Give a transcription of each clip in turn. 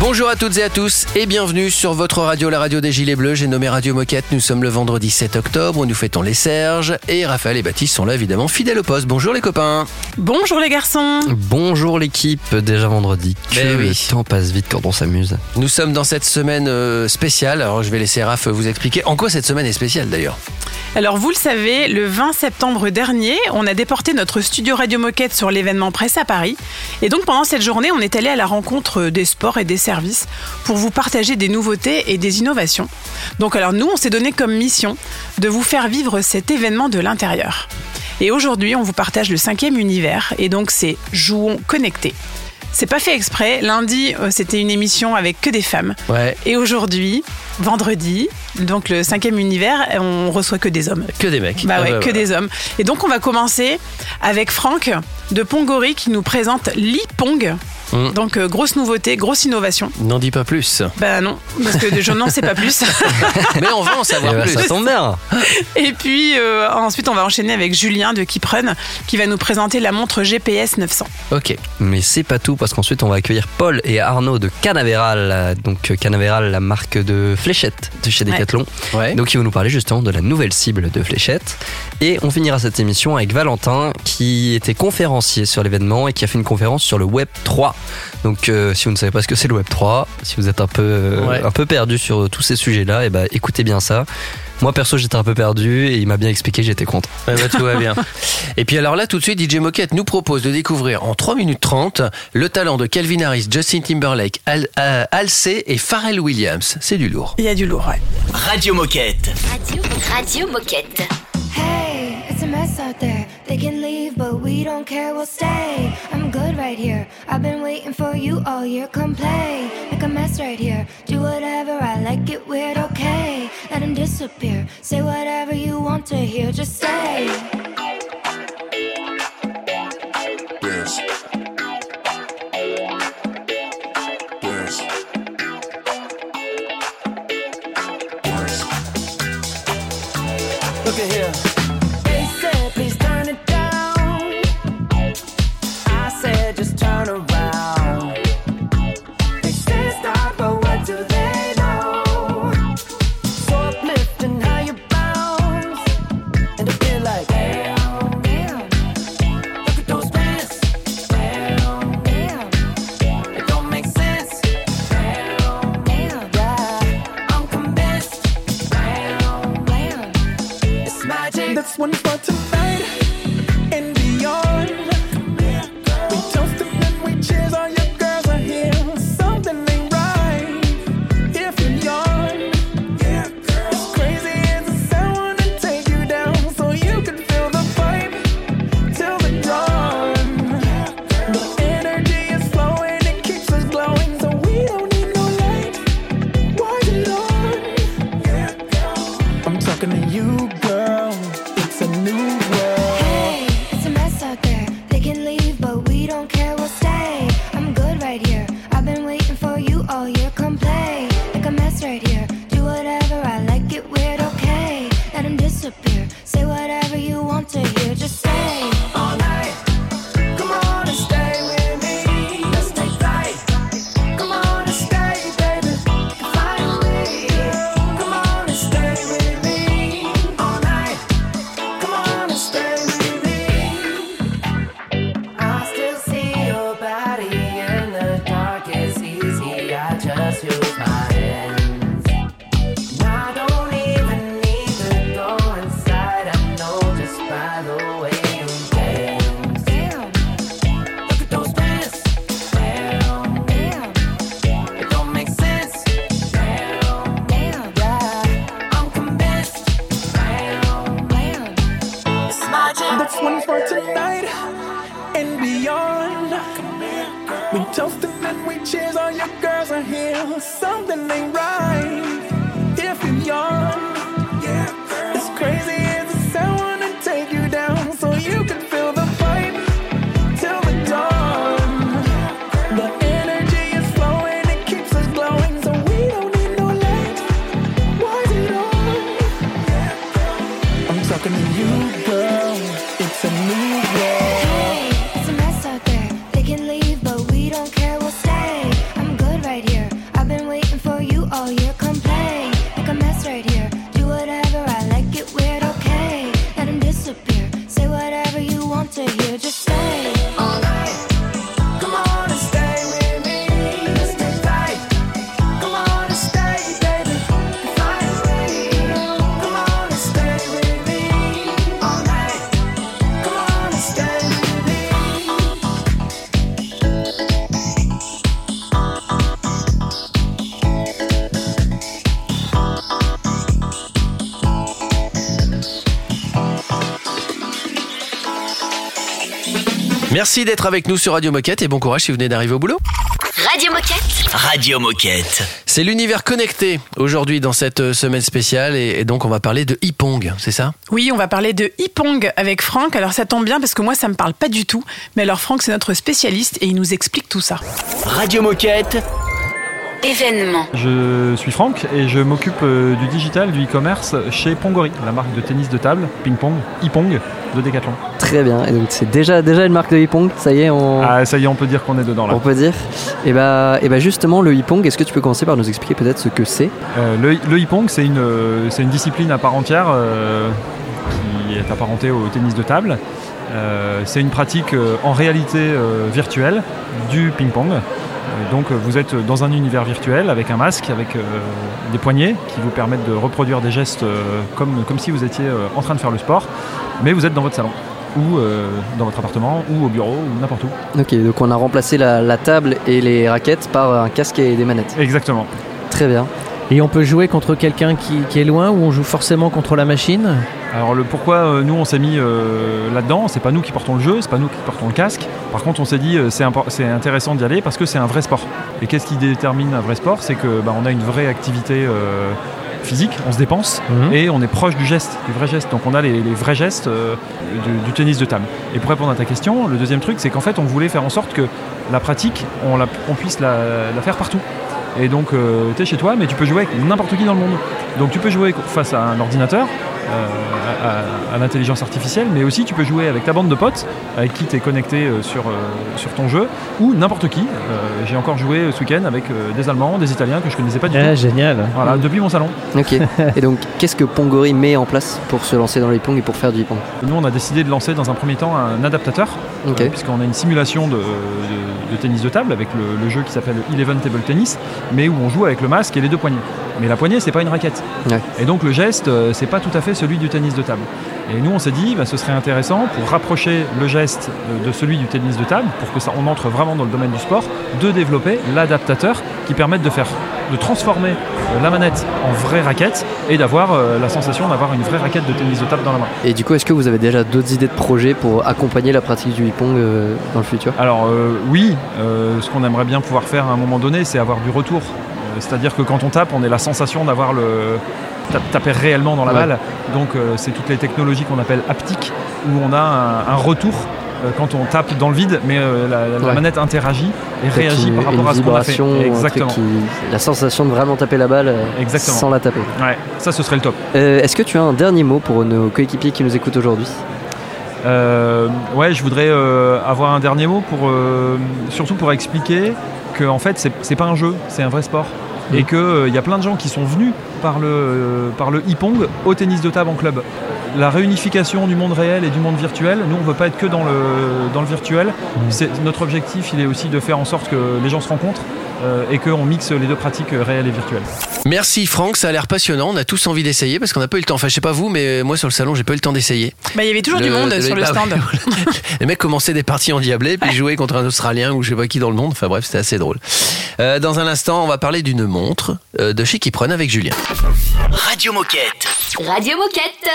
Bonjour à toutes et à tous et bienvenue sur votre radio, la radio des Gilets Bleus. J'ai nommé Radio Moquette. Nous sommes le vendredi 7 octobre. Nous fêtons les Serges et Raphaël et Baptiste sont là évidemment fidèles au poste. Bonjour les copains. Bonjour les garçons. Bonjour l'équipe, déjà vendredi. Que Ben oui. le temps passe vite quand on s'amuse. Nous sommes dans cette semaine euh, spéciale. Alors je vais laisser Raph vous expliquer en quoi cette semaine est spéciale d'ailleurs. Alors vous le savez, le 20 septembre dernier, on a déporté notre studio Radio Moquette sur l'événement Presse à Paris. Et donc pendant cette journée, on est allé à la rencontre des sports et des services pour vous partager des nouveautés et des innovations. Donc alors nous, on s'est donné comme mission de vous faire vivre cet événement de l'intérieur. Et aujourd'hui, on vous partage le cinquième univers et donc c'est Jouons connectés. C'est pas fait exprès. Lundi, euh, c'était une émission avec que des femmes. Ouais. Et aujourd'hui, vendredi, donc le cinquième univers, on reçoit que des hommes. Que des mecs. Bah Ah ouais, bah que des hommes. Et donc on va commencer avec Franck de Pongori qui nous présente l'e-pong. Mm. Donc euh, grosse nouveauté, grosse innovation. N'en dis pas plus. Bah non, parce que je n'en sais pas plus. Mais on va en Eh savoir ben, plus. ça tombe bien. Et puis euh, ensuite on va enchaîner avec Julien de Keeprun qui va nous présenter la montre GPS 900. Ok. Mais c'est pas tout parce qu'ensuite on va accueillir Paul et Arnaud de Canaveral. Donc euh, Canaveral, la marque de fléchettes de chez. Decathlon. Ouais. Donc ils vont nous parler justement de la nouvelle cible de fléchettes. Et on finira cette émission avec Valentin qui était conférencier sur l'événement et qui a fait une conférence sur le Web 3. Donc euh, si vous ne savez pas ce que c'est le Web 3, si vous êtes un peu, euh, Ouais. un peu perdu sur tous ces sujets-là, et ben écoutez bien ça. Moi perso j'étais un peu perdu et il m'a bien expliqué, j'étais content. Ouais, bah, tout va bien. Et puis alors là, tout de suite, DJ Moquette nous propose de découvrir en 3 minutes 30 le talent de Calvin Harris, Justin Timberlake, Al, euh, Halsey et Pharrell Williams. C'est du lourd. Il y a du lourd, ouais. Radio Moquette. Radio, Radio Moquette. Hey, mess out there. They can leave, but we don't care, we'll stay. I'm good right here. I've been waiting for you all year. Come play, make a mess right here. Do whatever I like, it weird, okay. Let him disappear. Say whatever you want to hear, just say. Dance. Dance. Dance. Look at here. when it's Merci d'être avec nous sur Radio Moquette et bon courage si vous venez d'arriver au boulot. Radio Moquette. Radio Moquette. C'est l'univers connecté aujourd'hui dans cette euh, semaine spéciale et, donc on va parler de Hipong, c'est ça? Oui, on va parler de Hipong avec Franck. Alors ça tombe bien parce que moi ça me parle pas du tout, mais alors Franck c'est notre spécialiste et il nous explique tout ça. Radio Moquette je suis Franck et je m'occupe euh, du digital, du e-commerce chez Pongori, la marque de tennis de table, ping-pong, e-pong de Decathlon. Très bien, et donc c'est déjà, déjà une marque de e-pong, ça y est on... Ah ça y est, on peut dire qu'on est dedans là. On peut dire. Et bah, et bah, justement le e-pong, est-ce que tu peux commencer par nous expliquer peut-être ce que c'est? Euh, le, e-pong euh, c'est une, discipline à part entière qui est apparentée au tennis de table. C'est une pratique en réalité virtuelle du ping-pong euh, donc euh, vous êtes dans un univers virtuel avec un masque, avec euh, des poignées qui vous permettent de reproduire des gestes comme, si vous étiez en train de faire le sport, mais vous êtes dans votre salon ou dans votre appartement ou au bureau ou n'importe où. Ok, donc on a remplacé la, table et les raquettes par un casque et des manettes. Exactement. Très bien. Et on peut jouer contre quelqu'un qui, est loin ou on joue forcément contre la machine Alors le pourquoi euh, nous on s'est mis euh, là-dedans, c'est pas nous qui portons le jeu, c'est pas nous qui portons le casque. Par contre on s'est dit euh, c'est intéressant d'y aller parce que c'est un vrai sport. Et qu'est-ce qui détermine un vrai sport? C'est que bah, on a une vraie activité euh, physique, on se dépense mhm. et on est proche du geste, du vrai geste. Donc on a les, vrais gestes du, tennis de table. Et pour répondre à ta question, le deuxième truc, c'est qu'en fait, on voulait faire en sorte que la pratique, on, puisse la, faire partout. Et donc, euh, tu es chez toi, mais tu peux jouer avec n'importe qui dans le monde. Donc, tu peux jouer face à un ordinateur, euh, à, l'intelligence artificielle, mais aussi tu peux jouer avec ta bande de potes avec qui tu es connecté euh, euh, sur, ton jeu, ou n'importe qui. J'ai encore joué ce week-end avec des Allemands, des Italiens que je connaissais pas du ah, tout. Génial. Voilà, mm. depuis mon salon. Ok. et donc, qu'est-ce que Pongori met en place pour se lancer dans les Pong et pour faire du Pong? Nous, on a décidé de lancer dans un premier temps un adaptateur, puisqu'on a une simulation de, tennis de table avec le, le jeu qui s'appelle Eleven Table Tennis, mais où on joue avec le masque et les deux poignets mais la poignée, c'est pas une raquette. Et donc le geste, euh, c'est pas tout à fait celui du tennis de table. Et nous, on s'est dit, bah, ce serait intéressant pour rapprocher le geste euh, de celui du tennis de table, pour que ça, on entre vraiment dans le domaine du sport, de développer l'adaptateur qui permette de faire, de transformer euh, la manette en vraie raquette et d'avoir la sensation d'avoir une vraie raquette de tennis de table dans la main. Et du coup, est-ce que vous avez déjà d'autres idées de projets pour accompagner la pratique du ping-pong dans le futur? Alors oui, ce qu'on aimerait bien pouvoir faire à un moment donné, c'est avoir du retour c'est-à-dire que quand on tape, on a la sensation d'avoir le taper réellement dans la balle. Donc euh, c'est toutes les technologies qu'on appelle haptiques, où on a un, retour euh, quand on tape dans le vide, mais euh, la, manette interagit et réagit par rapport à ce qu'on a fait. Exactement. La sensation de vraiment taper la balle sans la taper. Ouais, ça ce serait le top. Est-ce que tu as un dernier mot pour nos coéquipiers qui nous écoutent aujourd'hui? Ouais, je voudrais avoir un dernier mot pour surtout pour expliquer que en fait c'est pas un jeu, c'est un vrai sport et qu'il euh, y a plein de gens qui sont venus par le, euh, par e-pong au tennis de table en club. La réunification du monde réel et du monde virtuel, nous on ne veut pas être que dans le, virtuel. Mmh. Notre objectif il est aussi de faire en sorte que les gens se rencontrent, euh, et qu'on mixe les deux pratiques euh, réelles et virtuelles. Merci Franck, ça a l'air passionnant. On a tous envie d'essayer parce qu'on n'a pas eu le temps. Enfin, je sais pas vous, mais euh, moi sur le salon, j'ai pas eu le temps d'essayer. Bah, il y avait toujours du monde sur le, bah, stand. Les mecs commençaient des parties en diablé puis jouaient contre un Australien ou je sais pas qui dans le monde. Enfin bref, c'était assez drôle. Dans un instant, on va parler d'une montre de chez Kipron avec Julien. Radio Moquette. Radio Moquette.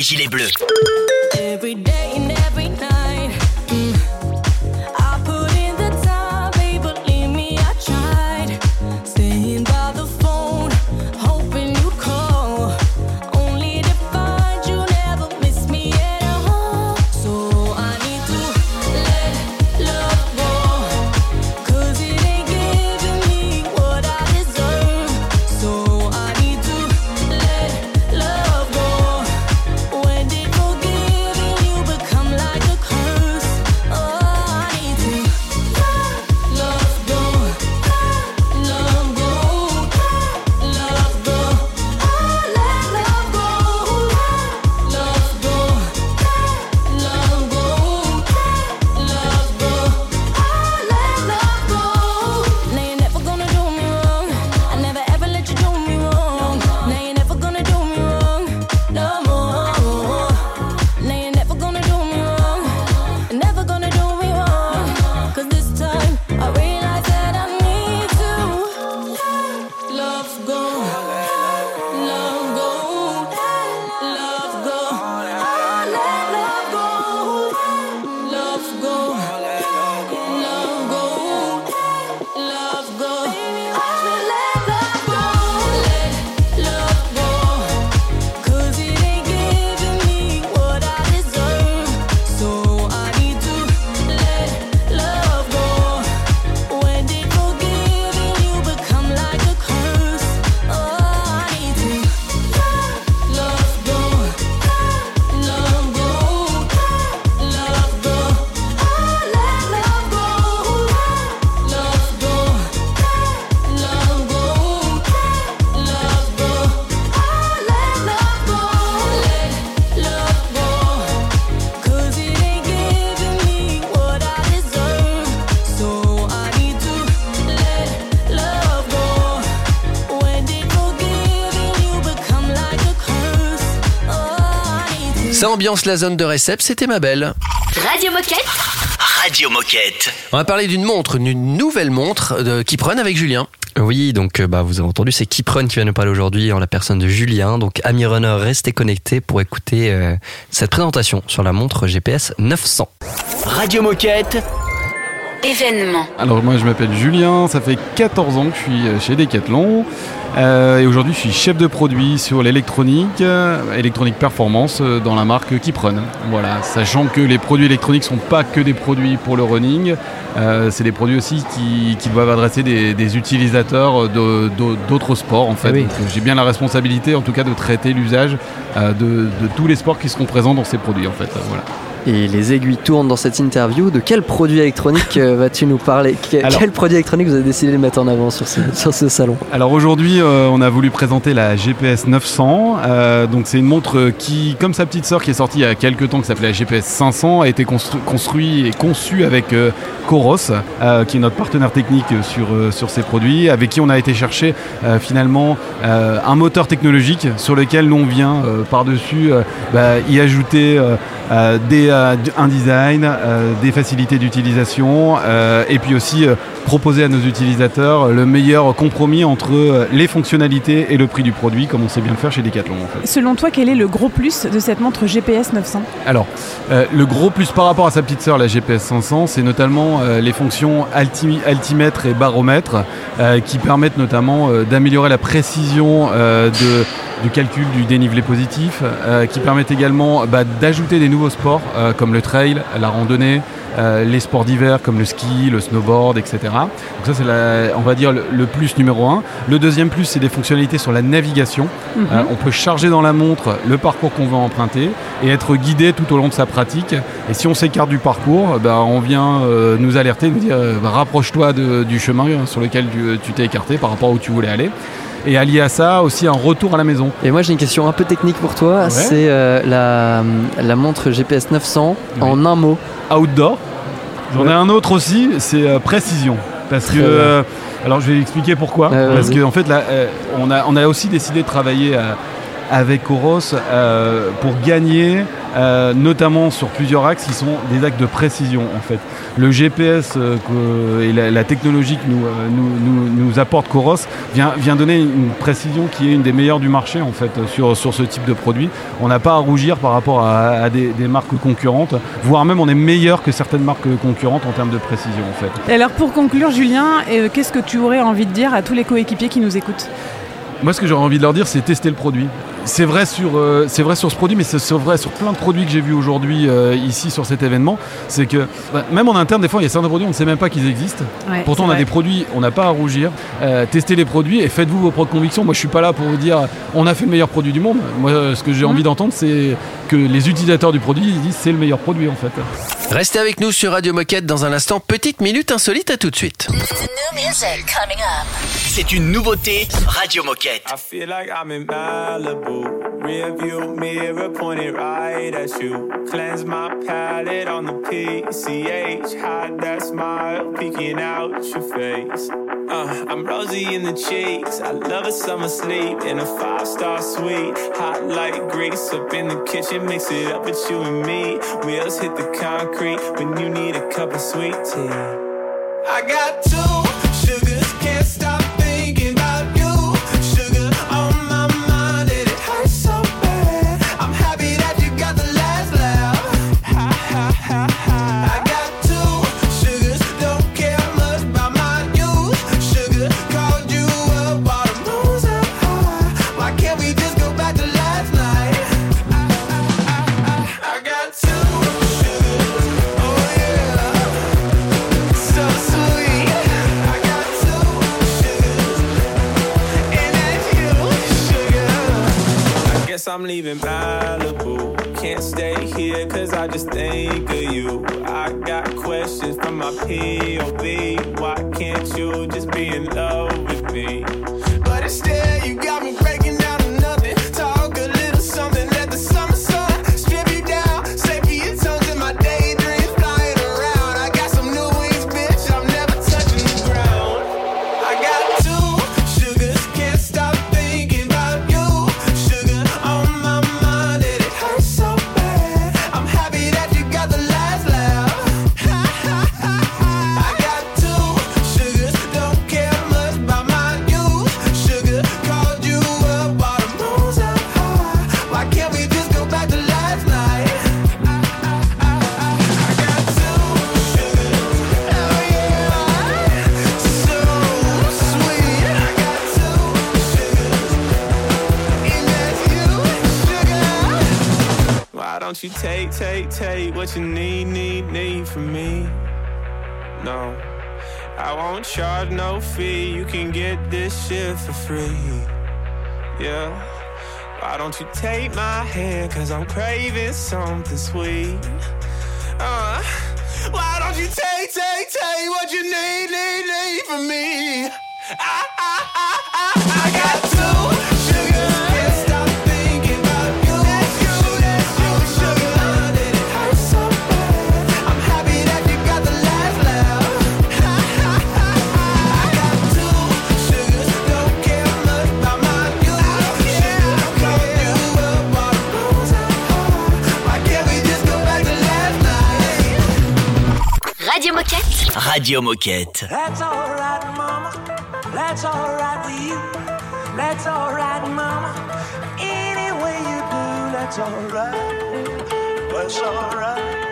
Des Gilets Bleus. Ambiance la zone de récep, c'était ma belle. Radio Moquette. Radio Moquette. On va parler d'une montre, d'une nouvelle montre de Kipron avec Julien. Oui, donc euh, bah, vous avez entendu, c'est Kipron qui vient nous parler aujourd'hui en la personne de Julien. Donc, amis runner, restez connectés pour écouter euh, cette présentation sur la montre GPS 900. Radio Moquette. Événement. Alors moi je m'appelle Julien, ça fait 14 ans que je suis euh, chez Decathlon euh, et aujourd'hui je suis chef de produit sur l'électronique, euh, électronique performance euh, dans la marque Kipron. Voilà, sachant que les produits électroniques sont pas que des produits pour le running, euh, c'est des produits aussi qui, qui doivent adresser des, des utilisateurs de- de- d'autres sports en fait. Ah oui. J'ai bien la responsabilité en tout cas de traiter l'usage euh, de, de tous les sports qui seront présents dans ces produits en fait. euh, Voilà. Et les aiguilles tournent dans cette interview. De quel produit électronique euh, vas-tu nous parler Que- Alors- Quel produit électronique vous avez décidé de mettre en avant sur ce, sur ce salon Alors aujourd'hui, euh, on a voulu présenter la GPS 900. Euh, donc c'est une montre qui, comme sa petite sœur qui est sortie il y a quelques temps, qui s'appelait la GPS 500, a été constru- construit et conçue avec euh, Coros, qui est notre partenaire technique sur, sur ces produits, avec qui on a été chercher finalement un moteur technologique sur lequel nous on vient par-dessus bah, y ajouter des, euh, un design, euh, des facilités d'utilisation euh, et puis aussi proposer à nos utilisateurs le meilleur compromis entre les fonctionnalités et le prix du produit comme on sait bien le faire chez Decathlon en fait. Selon toi, quel est le gros plus de cette montre GPS 900 Alors, le gros plus par rapport à sa petite sœur, la GPS 500, c'est notamment les fonctions alti- altimètre et baromètre qui permettent notamment d'améliorer la précision de, du calcul du dénivelé positif, qui permettent également bah, d'ajouter des nouveaux sports euh, comme le trail, la randonnée. euh, les sports d'hiver comme le ski, le snowboard, etc. Donc ça c'est la- on va dire le, le plus numéro un. Le deuxième plus c'est des fonctionnalités sur la navigation. Mhm. Euh, on peut charger dans la montre le parcours qu'on veut emprunter et être guidé tout au long de sa pratique. Et si on s'écarte du parcours, bah, on vient nous alerter, nous dire bah, rapproche-toi de- du chemin euh, sur lequel tu tu t'es écarté par rapport à où tu voulais aller. Et allié à ça, aussi un retour à la maison. Et moi j'ai une question un peu technique pour toi. Ouais. C'est euh, la, la montre GPS 900 en un mot. Outdoor. J'en ai un autre aussi, c'est euh, précision. Parce que, Très euh, alors je vais expliquer pourquoi. Parce qu'en en fait, là, on, a, on a aussi décidé de travailler avec Coros euh, pour gagner euh, notamment sur plusieurs axes qui sont des axes de précision en fait. Le GPS euh, que- et la, la technologie que nous, euh, nous, nous- nous apporte Coros vient, vient donner une précision qui est une des meilleures du marché en fait sur, sur ce type de produit. On n'a pas à rougir par rapport à, à des, des marques concurrentes, voire même on est meilleur que certaines marques concurrentes en termes de précision en fait. Et alors pour conclure, Julien, euh, qu'est-ce que tu aurais envie de dire à tous les coéquipiers qui nous écoutent? Moi, ce que j'aurais envie de leur dire, c'est tester le produit. C'est vrai sur, euh, c'est vrai sur ce produit, mais c'est vrai sur plein de produits que j'ai vus aujourd'hui euh, ici sur cet événement. C'est que bah, même en interne, des fois, il y a certains produits, on ne sait même pas qu'ils existent. Ouais, Pourtant, on a vrai. des produits, on n'a pas à rougir. Euh, testez les produits et faites-vous vos propres convictions. Moi, je suis pas là pour vous dire, on a fait le meilleur produit du monde. Moi, ce que j'ai envie d'entendre, c'est que les utilisateurs du produit ils disent, c'est le meilleur produit en fait. Restez avec nous sur Radio Moquette dans un instant. Petite minute insolite, à tout de suite. C'est une nouveauté Radio Moquette. I feel like I'm in Malibu. Rear mirror pointed right at you. Cleanse my palate on the PCH. Hide that smile peeking out your face. Uh, I'm rosy in the cheeks. I love a summer sleep in a five star suite. Hot like grease up in the kitchen. Mix it up with you and me. Wheels hit the concrete when you need a cup of sweet tea. I got two sugars, can't stop Malibu. Can't stay here cause I just think shit for free. Yeah. Why don't you take my hand? Cause I'm craving something sweet. Uh, why don't you take, take, take what you need, need, need from me? I, I, I, I, I got Radio Moquette. That's alright, mama. That's alright with you. That's alright, mama. Any way you do, that's alright. That's alright.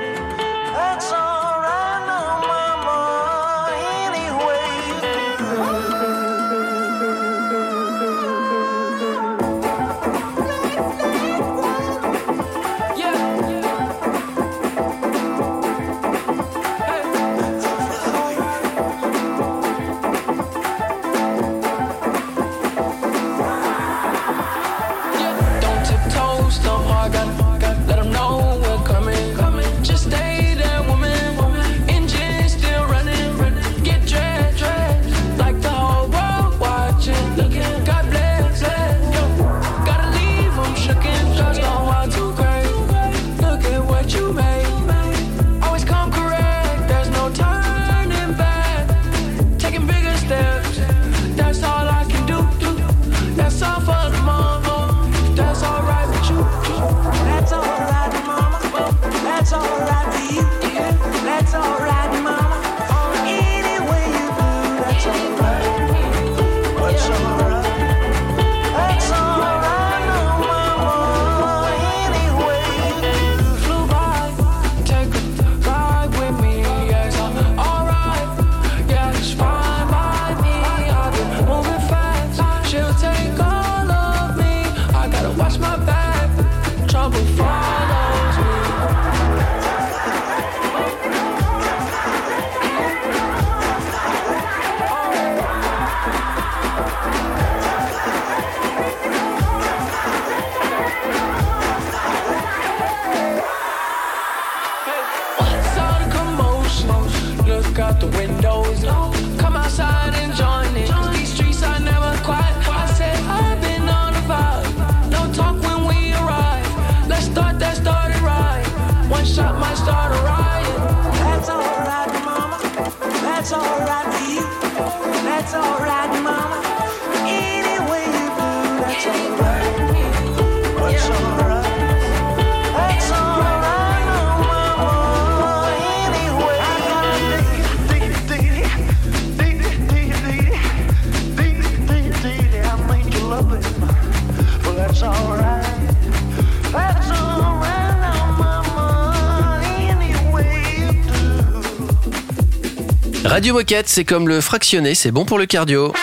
Radio Moquette, c'est comme le fractionné, c'est bon pour le cardio.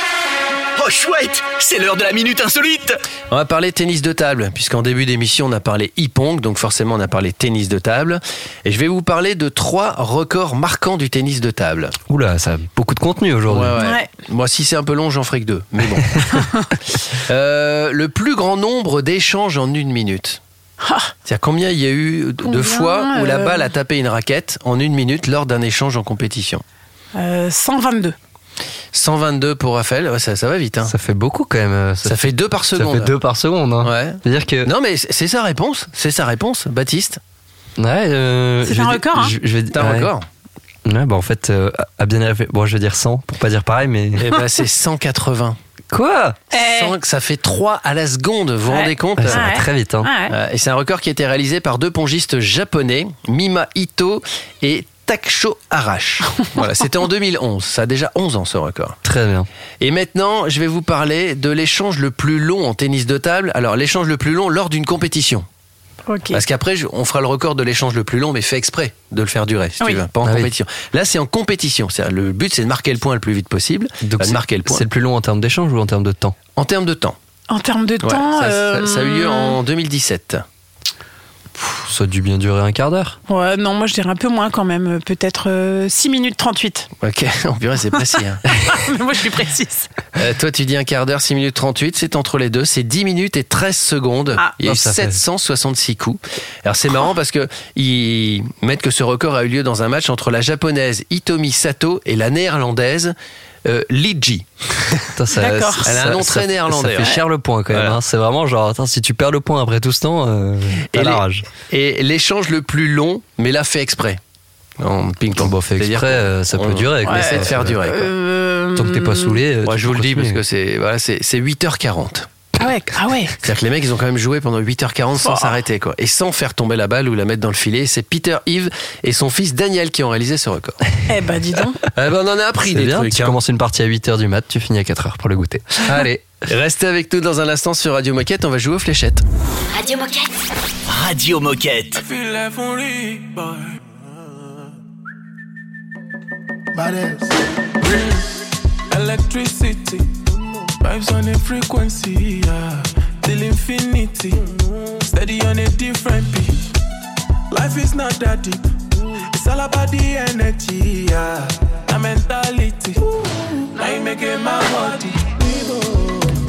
Oh chouette, c'est l'heure de la minute insolite. On va parler tennis de table, puisqu'en début d'émission, on a parlé hip-pong, donc forcément, on a parlé tennis de table. Et je vais vous parler de trois records marquants du tennis de table. Oula, ça a beaucoup de contenu aujourd'hui. Ouais, ouais. Ouais. Moi, si c'est un peu long, j'en ferai que deux. Mais bon. Euh, le plus grand nombre d'échanges en une minute. C'est-à-dire combien il y a eu de Combien, fois où la euh, balle a tapé une raquette en une minute lors d'un échange en compétition? Euh, 122. 122 pour Raphaël, ouais, ça, ça va vite. hein. Ça fait beaucoup quand même. euh, Ça, fait deux par ça seconde. fait deux par seconde. Hein. Ouais. C'est-à-dire que. Non, mais c'est c'est sa réponse. C'est sa réponse, Baptiste. Ouais, euh, C'est je un record, hein je, je vais C'est un ouais. record. Ouais, bah en fait, euh, à bien réfléchir- Bon, je vais dire 100 pour pas dire pareil, mais. Eh ben, c'est 180. Quoi? Eh. 100, ça fait 3 à la seconde, vous vous Ouais. rendez compte? Ouais, Ça va Ouais. très vite. Hein. Ouais. Et c'est un record qui a été réalisé par deux pongistes japonais, Mima Ito et Taksho Arash. voilà, c'était en 2011. Ça a déjà 11 ans ce record. Très bien. Et maintenant, je vais vous parler de l'échange le plus long en tennis de table. Alors, l'échange le plus long lors d'une compétition. Ok. Parce qu'après, je- on fera le record de l'échange le plus long, mais fait exprès de le faire durer, si Oui. tu veux, pas en Ah oui. compétition. Là, c'est en compétition. C'est-à-dire, Le but, c'est de marquer le point le plus vite possible. Donc Enfin, de c'est marquer le point. c'est le plus long en termes d'échange ou en termes de temps? En termes de temps. En termes de Ouais, temps. ça, ça- euh, ça a eu lieu en 2017. Ça a dû bien durer un quart d'heure. Ouais, non, moi je dirais un peu moins quand même. Peut-être euh, 6 minutes 38. Ok, en purée, c'est précis. hein. Mais moi je suis précise. Euh, toi, tu dis un quart d'heure, 6 minutes 38. C'est entre les deux. C'est 10 minutes et 13 secondes. Ah. Il y a eu Oh, ça fait- 766 coups. Alors, c'est marrant parce que ils mettent que ce record a eu lieu dans un match entre la japonaise Hitomi Sato et la néerlandaise euh, Li Ji. Putain, ça- Elle a un nom ça- très ça- néerlandais, Ça fait ouais. cher le point quand même. Voilà. hein. C'est vraiment genre, attends, si tu perds le point après tout ce temps, euh, t'as la rage. Et l'échange le plus long, mais là fait exprès. En ping-pong. Bon, fait exprès, euh, ça peut durer. On essaie de faire durer. quoi. Euh, Tant que t'es pas saoulé. Moi, je vous le dis parce que c'est voilà, c'est c'est 8h40. Ah ouais, ah ouais. C'est-à-dire que les mecs, ils ont quand même joué pendant 8h40 sans Oh. s'arrêter, quoi. Et sans faire tomber la balle ou la mettre dans le filet. C'est Peter Yves et son fils Daniel qui ont réalisé ce record. Eh ben dis donc. Eh ben, on en a appris des bien, trucs. tu hein. commences une partie à 8h du mat, tu finis à 4h pour le goûter. Allez, restez avec nous dans un instant sur Radio Moquette. On va jouer aux fléchettes. Radio Moquette. Radio Moquette. feel like only boy. Electricity, vibes on a frequency, yeah. Till infinity, steady on a different beat. Life is not that deep, it's all about the energy, yeah. The mentality, now you making my body.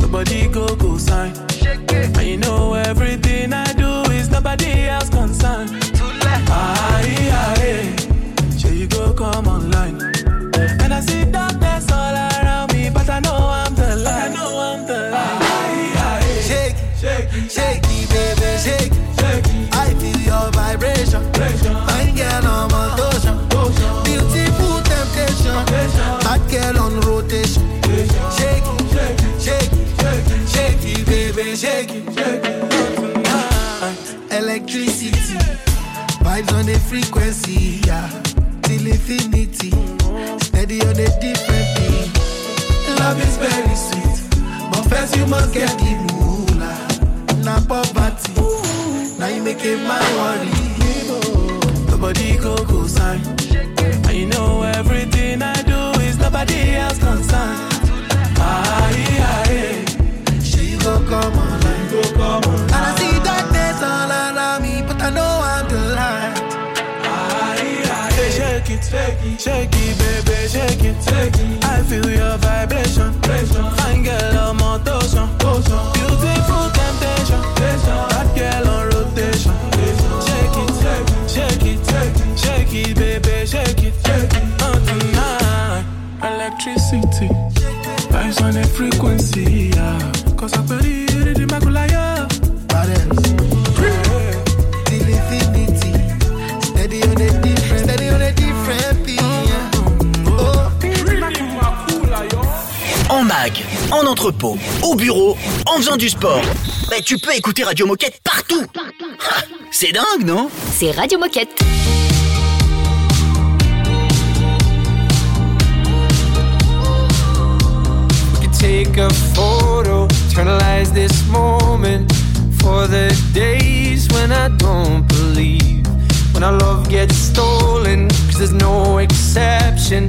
The body go go sign. And you know everything I do is nobody else concerned. Aye, aye, sure you go come online. Fine girl motion. Beautiful temptation. Bad girl on rotation. Electricity, vibes on the frequency, yeah. Till infinity, steady on different beat. Love is very sweet, but first you must get the moolah. Na poverty, now you make it my worry. Body go go sign. And you know everything I do is nobody else concerned. Aye, aye, She go come online, go come online. And I see darkness all around me, but I know I'm the light. aye, aye. Shake it, shake it, shake it, baby, shake it, shake it. I feel your vibration. Fine girl I'm on motion. En entrepôt, au bureau, en faisant du sport. Bah, tu peux écouter Radio Moquette partout. Ah, C'est dingue, non? C'est Radio Moquette. We could take a photo, eternalize this moment for the days when I don't believe. When our love gets stolen, cause there's no exception.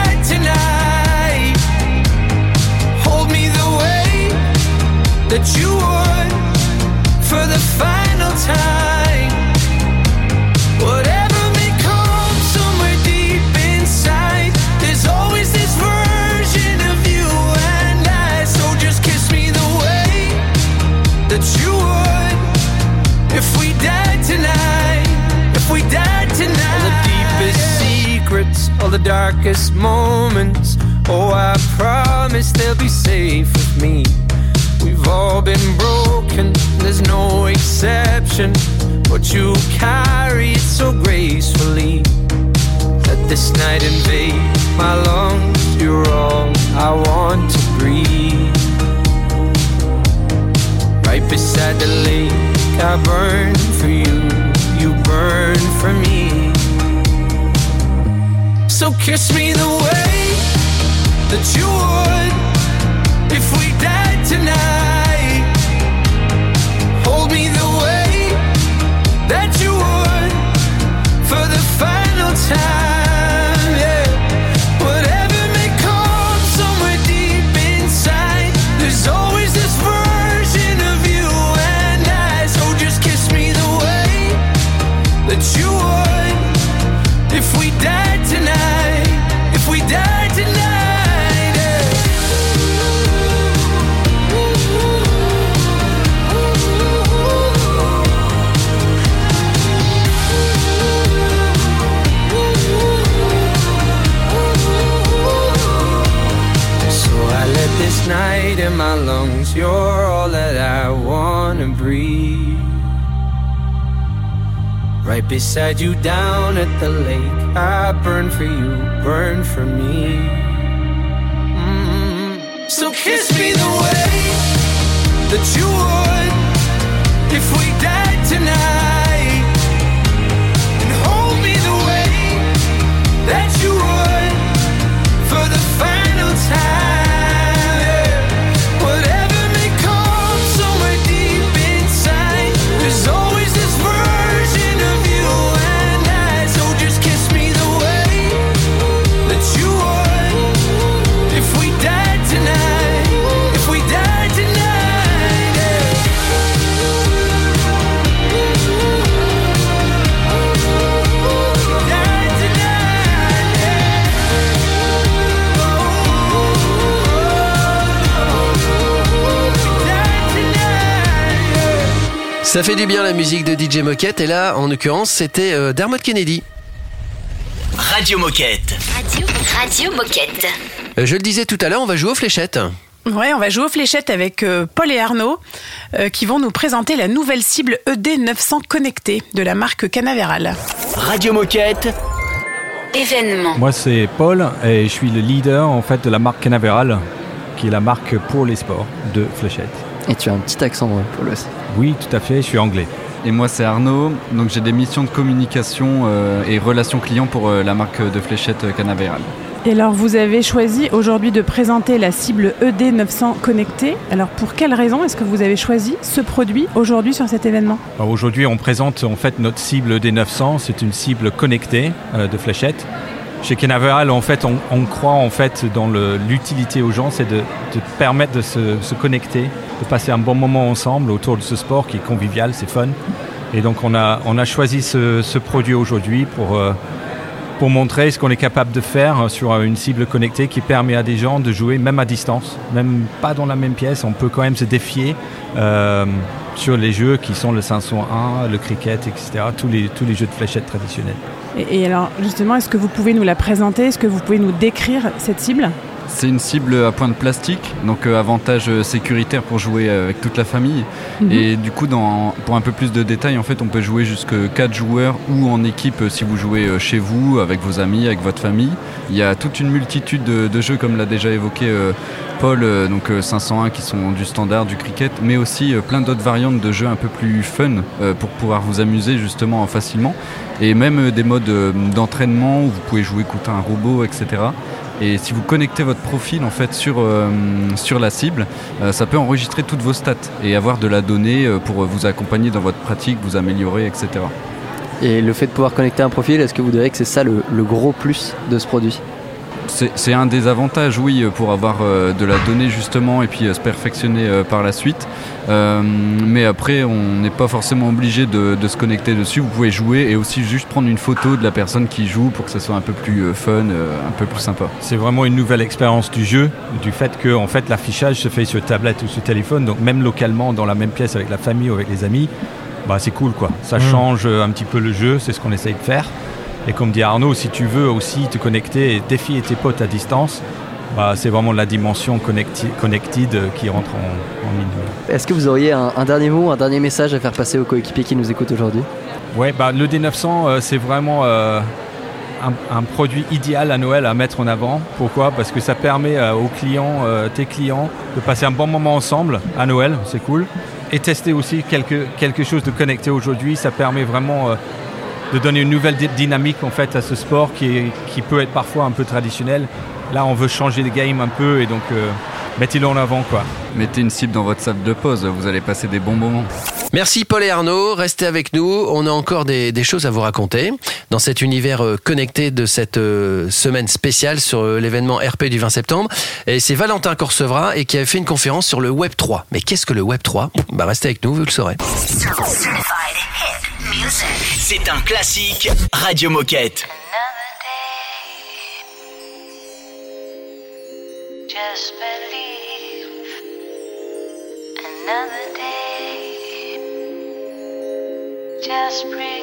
that you would for the final time. Whatever may come somewhere deep inside, there's always this version of you and I. So just kiss me the way that you would if we died tonight. If we died tonight. All the deepest secrets, all the darkest moments. Oh, I promise they'll be safe with me. We've all been broken, there's no exception. But you carry it so gracefully. Let this night invade my lungs. You're all I want to breathe. Right beside the lake, I burn for you. You burn for me. So kiss me the way that you would beside you down at the lake. I burn for you, burn for me. Ça fait du bien la musique de DJ Moquette et là, en l'occurrence, c'était euh, Dermot Kennedy. Radio Moquette. Radio, Radio Moquette. Euh, je le disais tout à l'heure, on va jouer aux fléchettes. Ouais, on va jouer aux fléchettes avec euh, Paul et Arnaud euh, qui vont nous présenter la nouvelle cible E ED 900 connectée de la marque Canaveral. Radio Moquette. Événement. Moi, c'est Paul et je suis le leader en fait de la marque Canaveral, qui est la marque pour les sports de fléchettes. Et tu as un petit accent pour le Oui, tout à fait, je suis anglais. Et moi c'est Arnaud, donc j'ai des missions de communication euh, et relations clients pour euh, la marque de fléchettes euh, Canaveral. Et alors, vous avez choisi aujourd'hui de présenter la cible E ED 900 connectée. Alors, pour quelle raison est-ce que vous avez choisi ce produit aujourd'hui sur cet événement? Alors, Aujourd'hui, on présente en fait notre cible des 900. C'est une cible connectée euh, de fléchettes. Chez fait, on, croit en fait dans l'utilité aux gens, c'est de, permettre de se, connecter, de passer un bon moment ensemble autour de ce sport qui est convivial, c'est fun. Et donc, on a, choisi ce, produit aujourd'hui pour, euh, pour montrer ce qu'on est capable de faire sur euh, une cible connectée qui permet à des gens de jouer même à distance, même pas dans la même pièce. On peut quand même se défier euh, sur les jeux qui sont le 501, le cricket, etc. Tous les, tous les jeux de fléchettes traditionnels. Et, alors, justement, est-ce que vous pouvez nous la présenter? Est-ce que vous pouvez nous décrire cette cible? C'est une cible à pointe plastique, donc euh, avantage euh, sécuritaire pour jouer euh, avec toute la famille. Mhm. Et du coup, dans, pour un peu plus de détails, en fait, on peut jouer jusque 4 joueurs ou en équipe si vous jouez chez vous, avec vos amis, avec votre famille. Il y a toute une multitude de, de jeux, comme l'a déjà évoqué euh, Paul, euh, donc euh, 501 qui sont du standard, du cricket, mais aussi plein d'autres variantes de jeux un peu plus fun pour pouvoir vous amuser justement facilement. Et même des modes d'entraînement où vous pouvez jouer contre un robot, etc. Et si vous connectez votre profil en fait sur, euh, la cible, euh, ça peut enregistrer toutes vos stats et avoir de la donnée euh, pour vous accompagner dans votre pratique, vous améliorer, etc. Et le fait de pouvoir connecter un profil, est-ce que vous diriez que c'est ça le gros plus de ce produit? C'est un des avantages, oui, pour avoir euh, de la donnée justement et puis euh, se perfectionner euh, par la suite. Euh, mais après, on n'est pas forcément obligé de, de se connecter dessus. Vous pouvez jouer et aussi juste prendre une photo de la personne qui joue pour que ça soit un peu plus euh, fun, euh, un peu plus sympa. C'est vraiment une nouvelle expérience du jeu, du fait que en fait, l'affichage se fait sur tablette ou sur téléphone, donc même localement dans la même pièce avec la famille ou avec les amis, bah, c'est cool quoi. Ça Mm. change euh, un petit peu le jeu, c'est ce qu'on essaye de faire. Et comme dit Arnaud, si tu veux aussi te connecter et défier tes potes à distance, bah, c'est vraiment la dimension connecti- connected qui rentre en, en ligne. Est-ce que vous auriez un, un dernier mot, un dernier message à faire passer aux coéquipiers qui nous écoutent aujourd'hui? Ouais, bah, le D900, euh, c'est vraiment euh, un, un produit idéal à Noël à mettre en avant. Pourquoi? Parce que ça permet euh, aux clients, tes clients, de passer un bon moment ensemble à Noël, c'est cool. Et tester aussi quelque, quelque chose de connecté aujourd'hui, ça permet vraiment de donner une nouvelle dy- dynamique en fait à ce sport qui, est- qui peut être parfois un peu traditionnel. Là, on veut changer le game un peu et donc euh, mettez-le en avant quoi. Mettez une cible dans votre salle de pause, vous allez passer des bons moments. Merci Paul et Arnaud, restez avec nous, on a encore des, des choses à vous raconter dans cet univers euh, connecté de cette euh, semaine spéciale sur l'événement RP du 20 septembre. Et c'est Valentin Corsevra et qui a fait une conférence sur le Web 3. Mais qu'est-ce que le Web 3 Bah restez avec nous, vous le saurez. C'est un classique Radio Moquette. Just believe another day. Just breathe.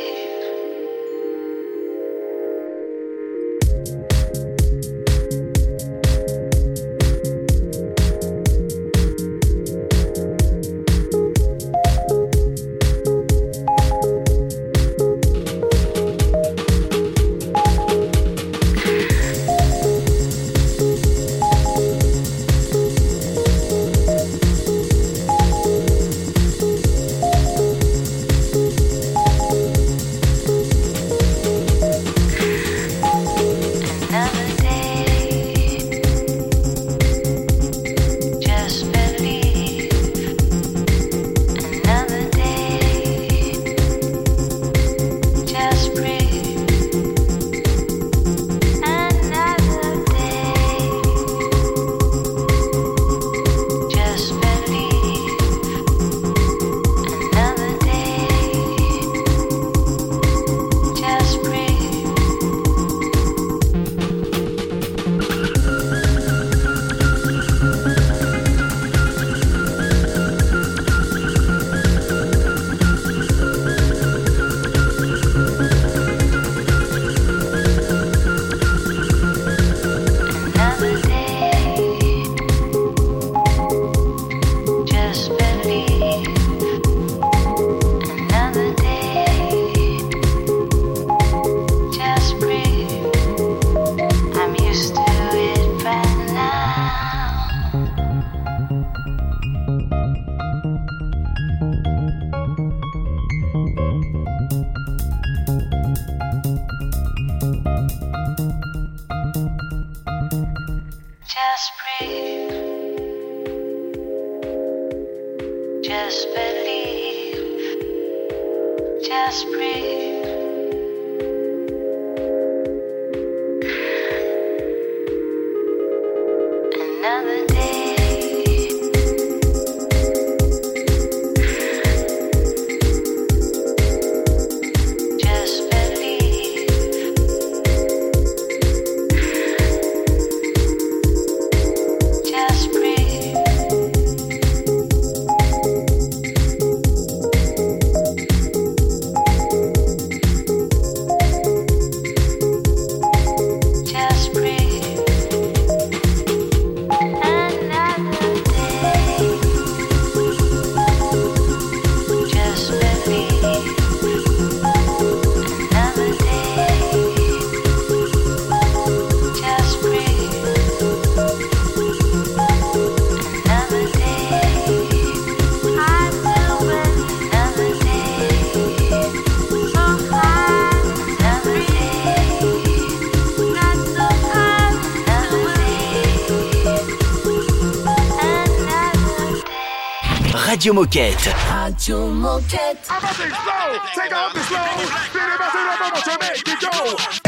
Just breathe. Radio Moquette. Radio Moquette. Take off the slow. Then it messes up about to make it go.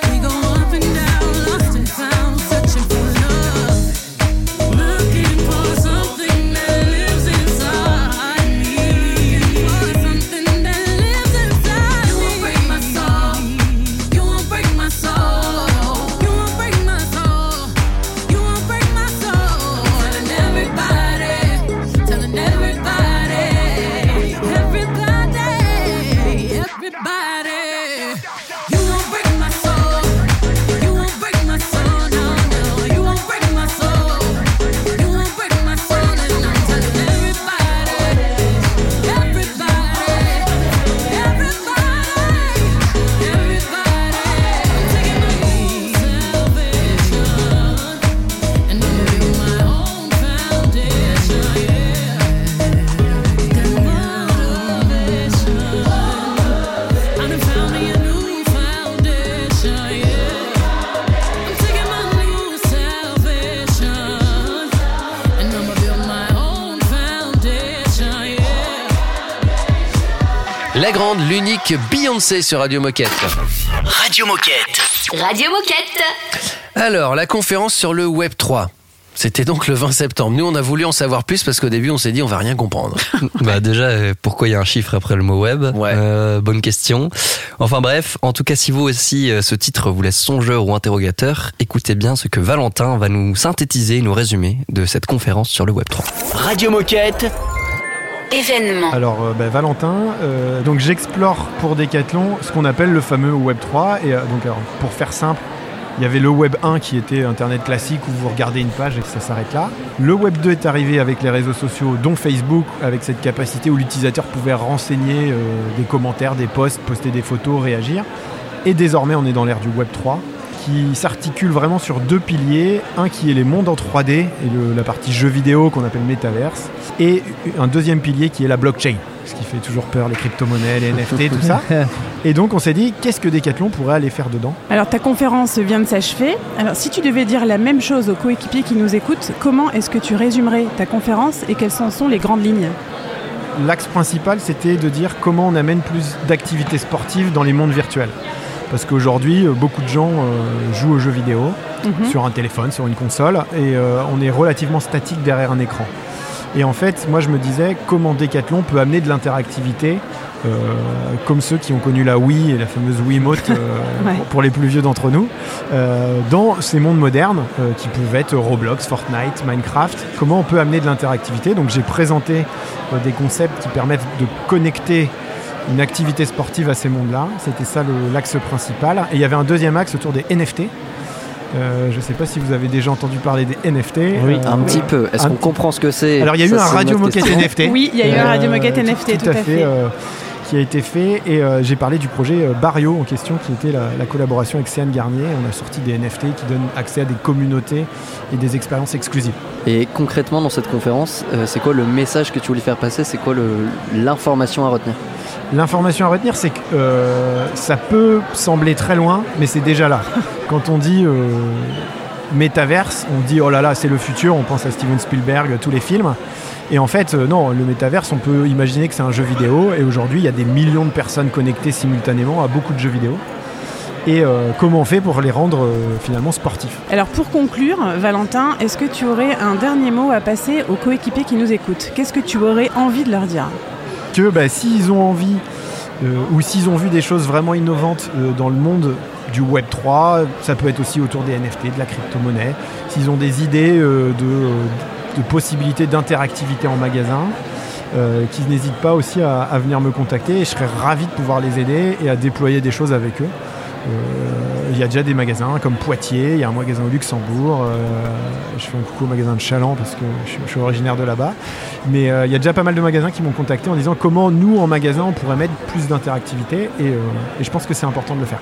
Beyoncé sur Radio Moquette. Radio Moquette. Radio Moquette. Alors, la conférence sur le Web 3. C'était donc le 20 septembre. Nous, on a voulu en savoir plus parce qu'au début, on s'est dit, on va rien comprendre. Bah déjà, euh, pourquoi il y a un chiffre après le mot web? Euh, Bonne question. Enfin bref, en tout cas, si vous aussi euh, ce titre vous laisse songeur ou interrogateur, écoutez bien ce que Valentin va nous synthétiser, nous résumer de cette conférence sur le Web 3. Radio Moquette. Alors, euh, bah, Valentin, euh, donc j'explore pour Decathlon ce qu'on appelle le fameux Web 3. Et euh, donc, pour faire simple, il y avait le Web 1 qui était Internet classique où vous regardez une page et ça s'arrête là. Le Web 2 est arrivé avec les réseaux sociaux, dont Facebook, avec cette capacité où l'utilisateur pouvait renseigner des commentaires, des posts, poster des photos, réagir. Et désormais, on est dans l'ère du Web 3 qui s'articule vraiment sur deux piliers. Un qui est les mondes en 3D et le- la partie jeux vidéo qu'on appelle Metaverse. Et un deuxième pilier qui est la blockchain. Ce qui fait toujours peur, les crypto-monnaies, les NFT, tout ça. Et donc on s'est dit, qu'est-ce que Decathlon pourrait aller faire dedans? Alors ta conférence vient de s'achever. Alors si tu devais dire la même chose aux coéquipiers qui nous écoutent, comment est-ce que tu résumerais ta conférence et quelles en sont les grandes lignes? L'axe principal, c'était de dire comment on amène plus d'activités sportives dans les mondes virtuels. Parce qu'aujourd'hui, euh, beaucoup de gens euh, jouent aux jeux vidéo Mhm. sur un téléphone, sur une console, et euh, on est relativement statique derrière un écran. Et en fait, moi je me disais comment Decathlon peut amener de l'interactivité, euh, comme ceux qui ont connu la Wii et la fameuse Wiimote euh, Ouais. pour- pour les plus vieux d'entre nous, euh, dans ces mondes modernes qui peuvent être Roblox, Fortnite, Minecraft. Comment on peut amener de l'interactivité Donc j'ai présenté des concepts qui permettent de connecter une activité sportive à ces mondes-là. C'était ça le- l'axe principal. Et il y avait un deuxième axe autour des NFT. Euh, je ne sais pas si vous avez déjà entendu parler des NFT. Oui, Euh, un petit peu. Est-ce qu'on comprend ce que c'est? Alors il y a eu un radio moquette. NFT. Oui, il y a eu un radio moquette tout- NFT, tout à fait. Qui a été fait et euh, j'ai parlé du projet euh, Barrio en question qui était la, la collaboration avec CN Garnier. On a sorti des NFT qui donnent accès à des communautés et des expériences exclusives. Et concrètement, dans cette conférence, euh, c'est quoi le message que tu voulais faire passer? C'est quoi l'information à retenir? L'information à retenir, c'est que euh, ça peut sembler très loin, mais c'est déjà là. Quand on dit métaverse, on dit oh là là, c'est le futur, on pense à Steven Spielberg, tous les films. Et en fait, euh, non, le métaverse, on peut imaginer que c'est un jeu vidéo, et aujourd'hui, il y a des millions de personnes connectées simultanément à beaucoup de jeux vidéo. Et euh, comment on fait pour les rendre euh, finalement sportifs? Alors pour conclure, Valentin, est-ce que tu aurais un dernier mot à passer aux coéquipiers qui nous écoutent? Qu'est-ce que tu aurais envie de leur dire? Que bah, s'ils ont envie euh, ou s'ils ont vu des choses vraiment innovantes dans le monde du Web 3, ça peut être aussi autour des NFT, de la crypto-monnaie, s'ils ont des idées euh, de, euh, de possibilités d'interactivité en magasin, euh, qu'ils n'hésitent pas aussi à, à venir me contacter. Et je serais ravi de pouvoir les aider et à déployer des choses avec eux. Euh, Il y a déjà des magasins comme Poitiers, il y a un magasin au Luxembourg, euh, je fais un coucou au magasin de Chaland parce que je, suis- je suis originaire de là-bas. Mais euh, il y a déjà pas mal de magasins qui m'ont contacté en disant comment nous en magasin on pourrait mettre plus d'interactivité et, euh, et je pense que c'est important de le faire.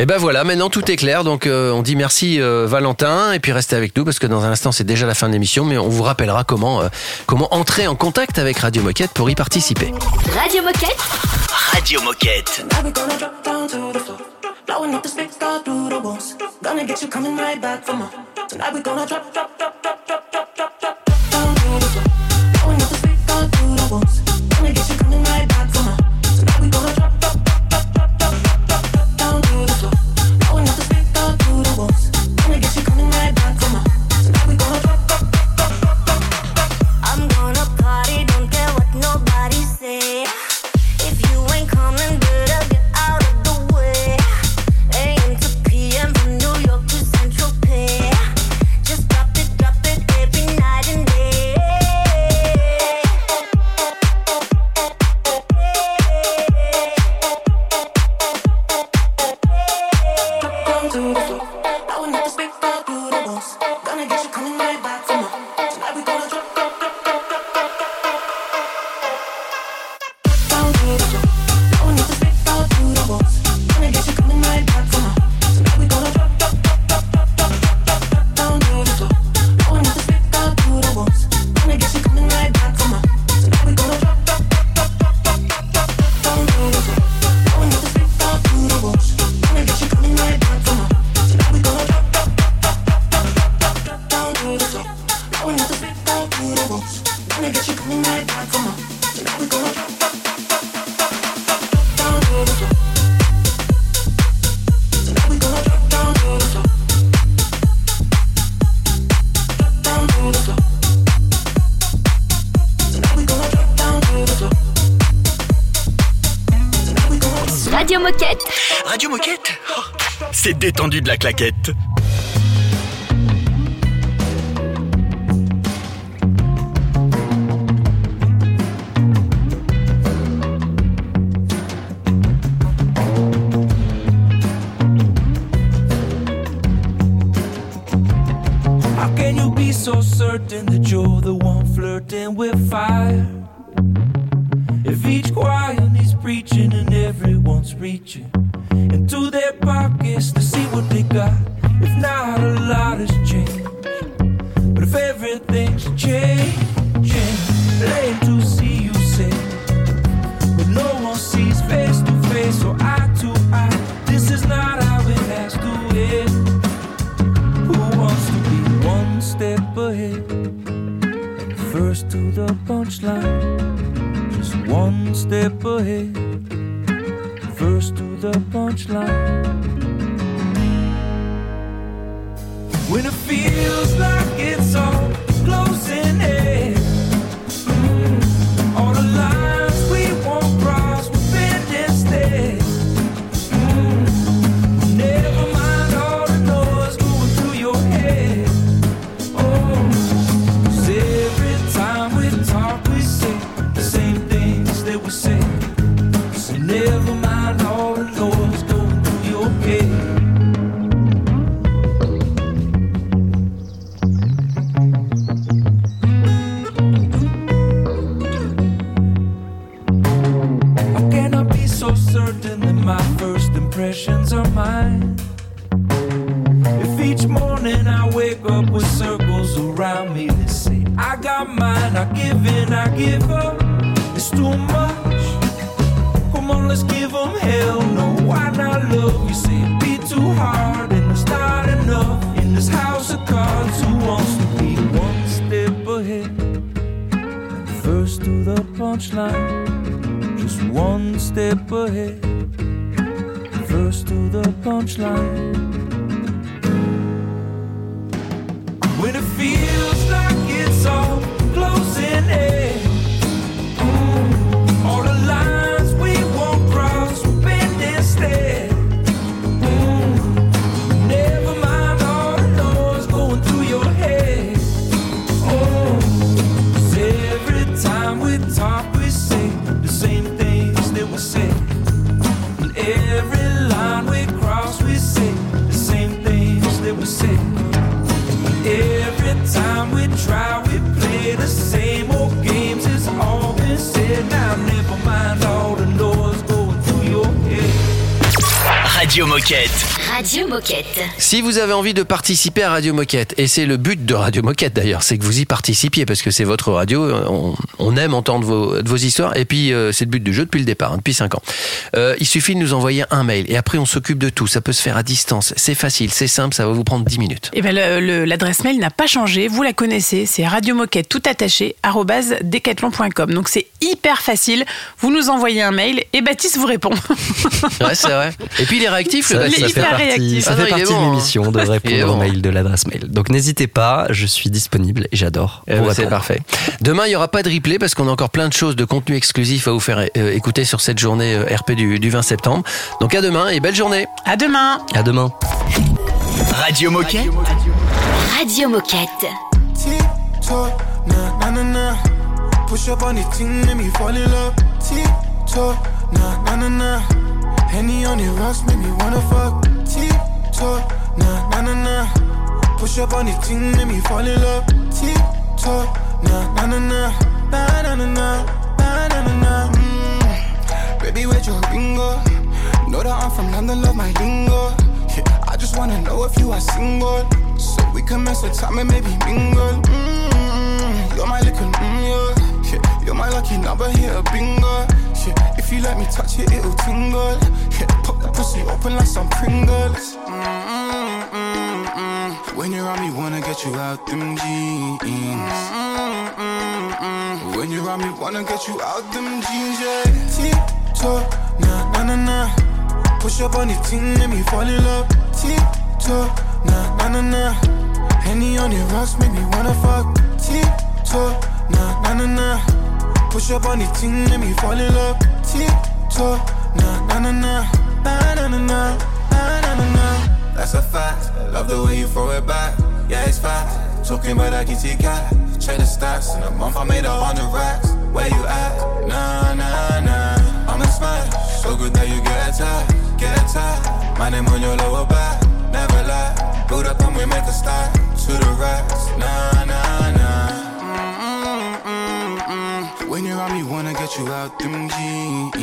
Et ben voilà, maintenant tout est clair. Donc euh, on dit merci euh, Valentin et puis restez avec nous parce que dans un instant c'est déjà la fin de l'émission, mais on vous rappellera comment euh, comment entrer en contact avec Radio Moquette pour y participer. Radio Moquette. Radio Moquette. Blowing up the speaker through the walls. Gonna get you coming right back for more. Tonight we gonna drop, drop, drop, drop, drop, Radio Moquette. Si vous avez envie de participer à Radio Moquette, et c'est le but de Radio Moquette d'ailleurs, c'est que vous y participiez parce que c'est votre radio, on, on aime entendre vos, histoires, et puis euh, c'est le but du jeu depuis le départ, hein, depuis 5 ans. Euh, il suffit de nous envoyer un mail, et après on s'occupe de tout, ça peut se faire à distance, c'est facile, c'est simple, ça va vous prendre 10 minutes. Et le- le- l'adresse mail n'a pas changé, vous la connaissez, c'est radiomoquette tout attaché decathlon.com. Donc c'est hyper facile. Vous nous envoyez un mail et Baptiste vous répond. Ouais, c'est vrai. Et puis il est réactif, le Baptiste. Ça partie, Ah fait partie de hein. l'émission de répondre au bon. mail de l'adresse mail. Donc n'hésitez pas, je suis disponible et j'adore. Eh ben, c'est parfait. Demain, il n'y aura pas de replay parce qu'on a encore plein de choses de contenu exclusif à vous faire euh, écouter sur cette journée euh, RP du, du 20 septembre. Donc à demain et belle journée. À demain. À demain. Radio Moquette. Radio Moquette. Tip-toe, nah, nah, nah, nah. Push up on the thing, make me fall in love. Tip-toe, nah, nah, nah, nah. Henny on the rocks, make me wanna fuck. Tip-toe, nah, nah, nah, nah. Push up on the thing, make me fall in love. Tip-toe, nah, nah, nah, nah. Nah, nah, nah, nah. Nah, nah, nah, nah. Mm. Baby, where'd your ring go? Know that I'm from London, love my lingo. Yeah, I just wanna know if you are single. So we can mess with time and maybe mingle. Mm, you're my little mm, yeah. yeah. You're my lucky number, hit a bingo. Yeah, if you let me touch it, it'll tingle. Yeah, pop pussy open like some Pringles. Mm, mm, mm, mm. When you're on me, wanna get you out them jeans. Mm, mm, mm. When you're on me, wanna get you out them jeans, yeah. Tip-toe, nah, nah, nah, nah. Push up on the thing, make me fall in love. Tip-toe, nah, nah, nah, nah. Henny on the rocks, make me wanna fuck. Tip-toe, nah, nah, nah, nah. Push up on the thing, make me fall in love. Tip-toe, nah, nah, nah, nah. That's a fact. Love the way you throw it back. Yeah, it's fact. Talking about that kitty cat. Check the stats. In a month, I made a hundred racks. Where you at? Nah, nah, nah. I'm a smash. So good that you get attacked. Get attacked. My name on your lower back. Never lie. Build up and we make a start. To the racks. Nah, nah, nah. You're on me, wanna get you out them jeans.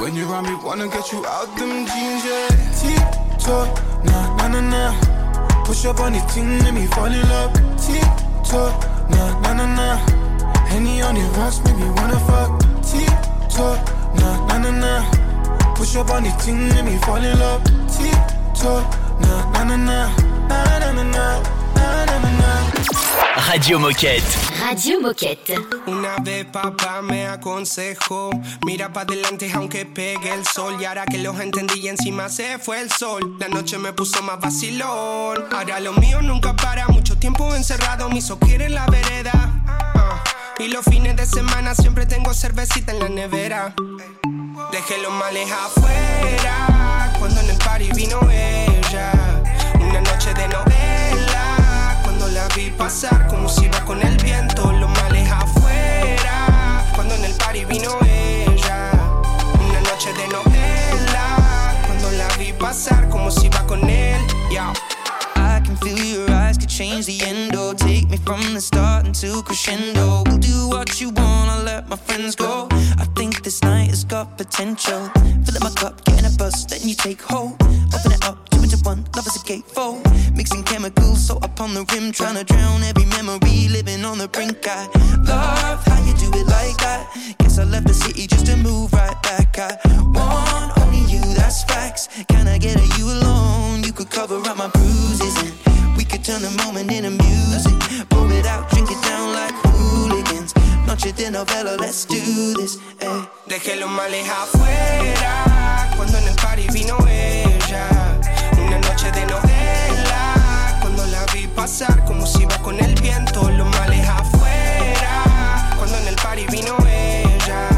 When you're on me, wanna get you out them jeans, yeah. Tip-toe, nah, nah, nah, nah. Push up on the thing, let me fall in love. Tick-tock, nah, nah, nah, nah. Henny on the rocks, make me wanna fuck. Tick-tock, nah, nah, nah, nah. Push up on the thing, let me fall in love. Tick-tock, nah, nah, nah, nah. Nah, nah, nah, nah. Radio Moquette. Radio Moquette. Una vez papá me aconsejó, mira para adelante aunque pegue el sol. Y ahora que los entendí y encima se fue el sol, la noche me puso más vacilón. Ahora lo mío nunca para, mucho tiempo encerrado, mi quiere en la vereda. Ah, Y los fines de semana siempre tengo cervecita en la nevera. Dejé los males afuera, cuando en el party vino ella. Una noche de novela, vi pasar como si iba con el viento. Los males afuera, cuando en el party vino ella. Una noche de novela, cuando la vi pasar como si iba con él. Yeah. I can feel your eyes could change the endo. Take me from the start into crescendo. We'll do what you want, I'll let my friends go. I think this night has got potential. Fill up my cup, get in a bus, then you take hold. Open it up, into one, love is a gatefold. Mixing chemicals, so up on the rim, trying to drown every memory, living on the brink. I love how you do it like that. Guess I left the city just to move right back. I want only you, that's facts. Can I get a you alone? You could cover up my bruises. And we could turn the moment into music. Pour it out, drink it down like hooligans. Noche de novela, let's do this. Eh. Dejé los males afuera cuando en el party vino ella. Una noche de novela cuando la vi pasar como si iba con el viento. Los males afuera cuando en el party vino ella.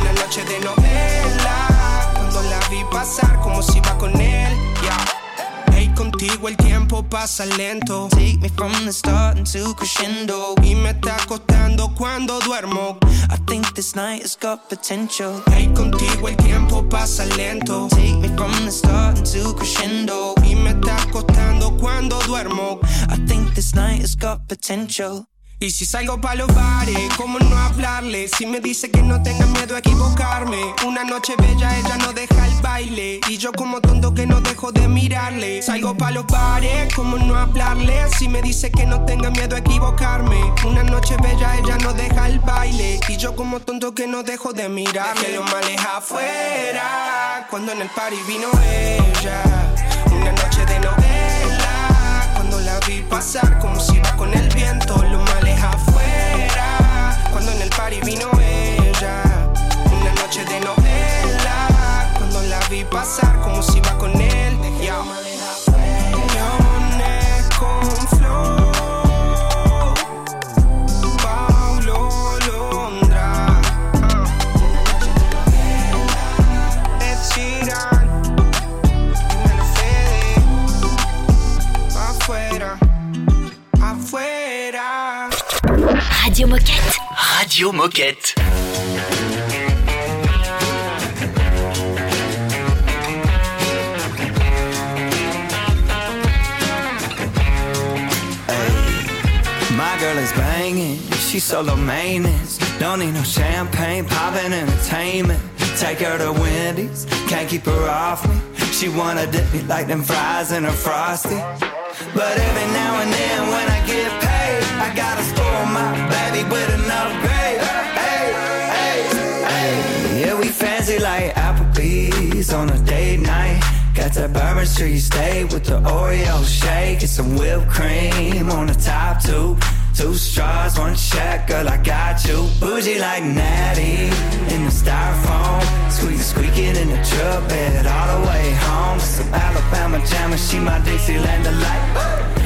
Una noche de novela cuando la vi pasar como si iba con él. Contigo el tiempo pasa lento. Take me from the start into crescendo. Y me está costando cuando duermo. I think this night has got potential. Hey, contigo el tiempo pasa lento. Take me from the start into crescendo. Y me está costando cuando duermo. I think this night has got potential. Y si salgo pa' los bares, ¿cómo no hablarle? Si me dice que no tenga miedo a equivocarme. Una noche bella, ella no deja yo como tonto que no dejo de mirarle. Salgo pa' los bares, ¿cómo no hablarle? Si me dice que no tenga miedo a equivocarme. Una noche bella, ella no deja el baile. Y yo como tonto que no dejo de mirarle. Que los males afuera, cuando en el party vino ella. Una noche de novela, cuando la vi pasar como si iba con el viento. Los males afuera, cuando en el party vino ella. Una noche de novela, vi pasar como si iba con él. Yeah. Leones con flow. Paulo Londra. Ed Sheeran. Dímelo, Fede. Afuera. Afuera. Radio Moquette. Radio Moquette. Girl is banging, she's solo maintenance. Don't need no champagne, poppin' entertainment. Take her to Wendy's, can't keep her off me. She wanna dip me like them fries in her frosty. But every now and then when I get paid, I gotta spoil my baby with an upgrade. Hey, hey, hey. Yeah, we fancy like Applebee's on a date night. Got that Bourbon Street steak with the Oreo shake and some whipped cream on the top two. Two straws, one check, girl, I got you. Bougie like Natty in the styrofoam. Squeak, squeaking in the truck bed all the way home. Some Alabama jam and she my Dixieland delight.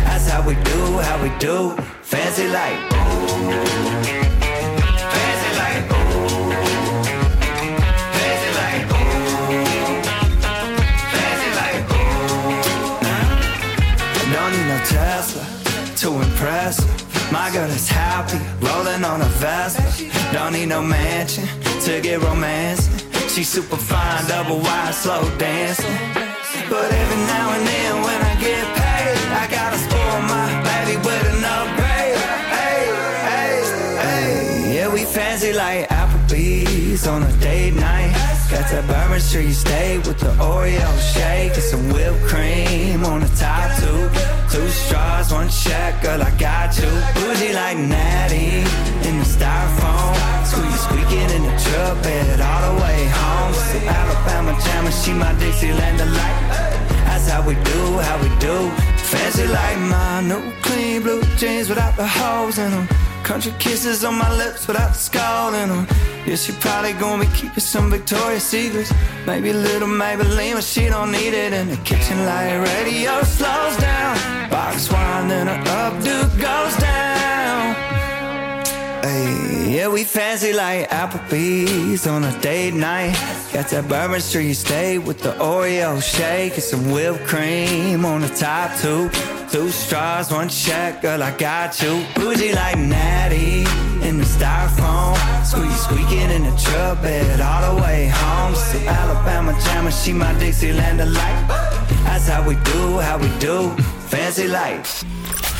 That's how we do, how we do. Fancy like. Fancy like. Fancy like. Fancy like. Don't need no Tesla to impress. My girl is happy, rolling on a Vespa. Don't need no mansion to get romance. She's super fine, double wide, slow dancing. But every now and then when I get paid, I gotta spoil my baby with an upgrade. Hey, hey, hey. Yeah, we fancy like Applebee's on a date night. Got that Bourbon Street steak with the Oreo shake and some whipped cream on the top two. Two straws, one check, girl, I got you. Bougie like Natty in the styrofoam. Squeeze squeaking in the truck bed all the way home. So Alabama jammer, she my Dixieland delight. That's how we do, how we do. Fancy like my new clean blue jeans without the holes in them. Country kisses on my lips without the skull in them. Yeah, she probably gonna be keeping some Victoria's Secrets. Maybe a little Maybelline, but she don't need it in the kitchen light. Radio slows down. Box wine, then her updo goes down. Hey, yeah, we fancy like Applebee's on a date night. Got that Bourbon Street steak with the Oreo shake and some whipped cream on the top two. Two straws, one check, girl, I got you. Bougie like Natty in the styrofoam. Squeeze squeaking in the truck bed all the way home. So Alabama jammer, she my Dixieland delight. That's how we do, how we do. Fancy life.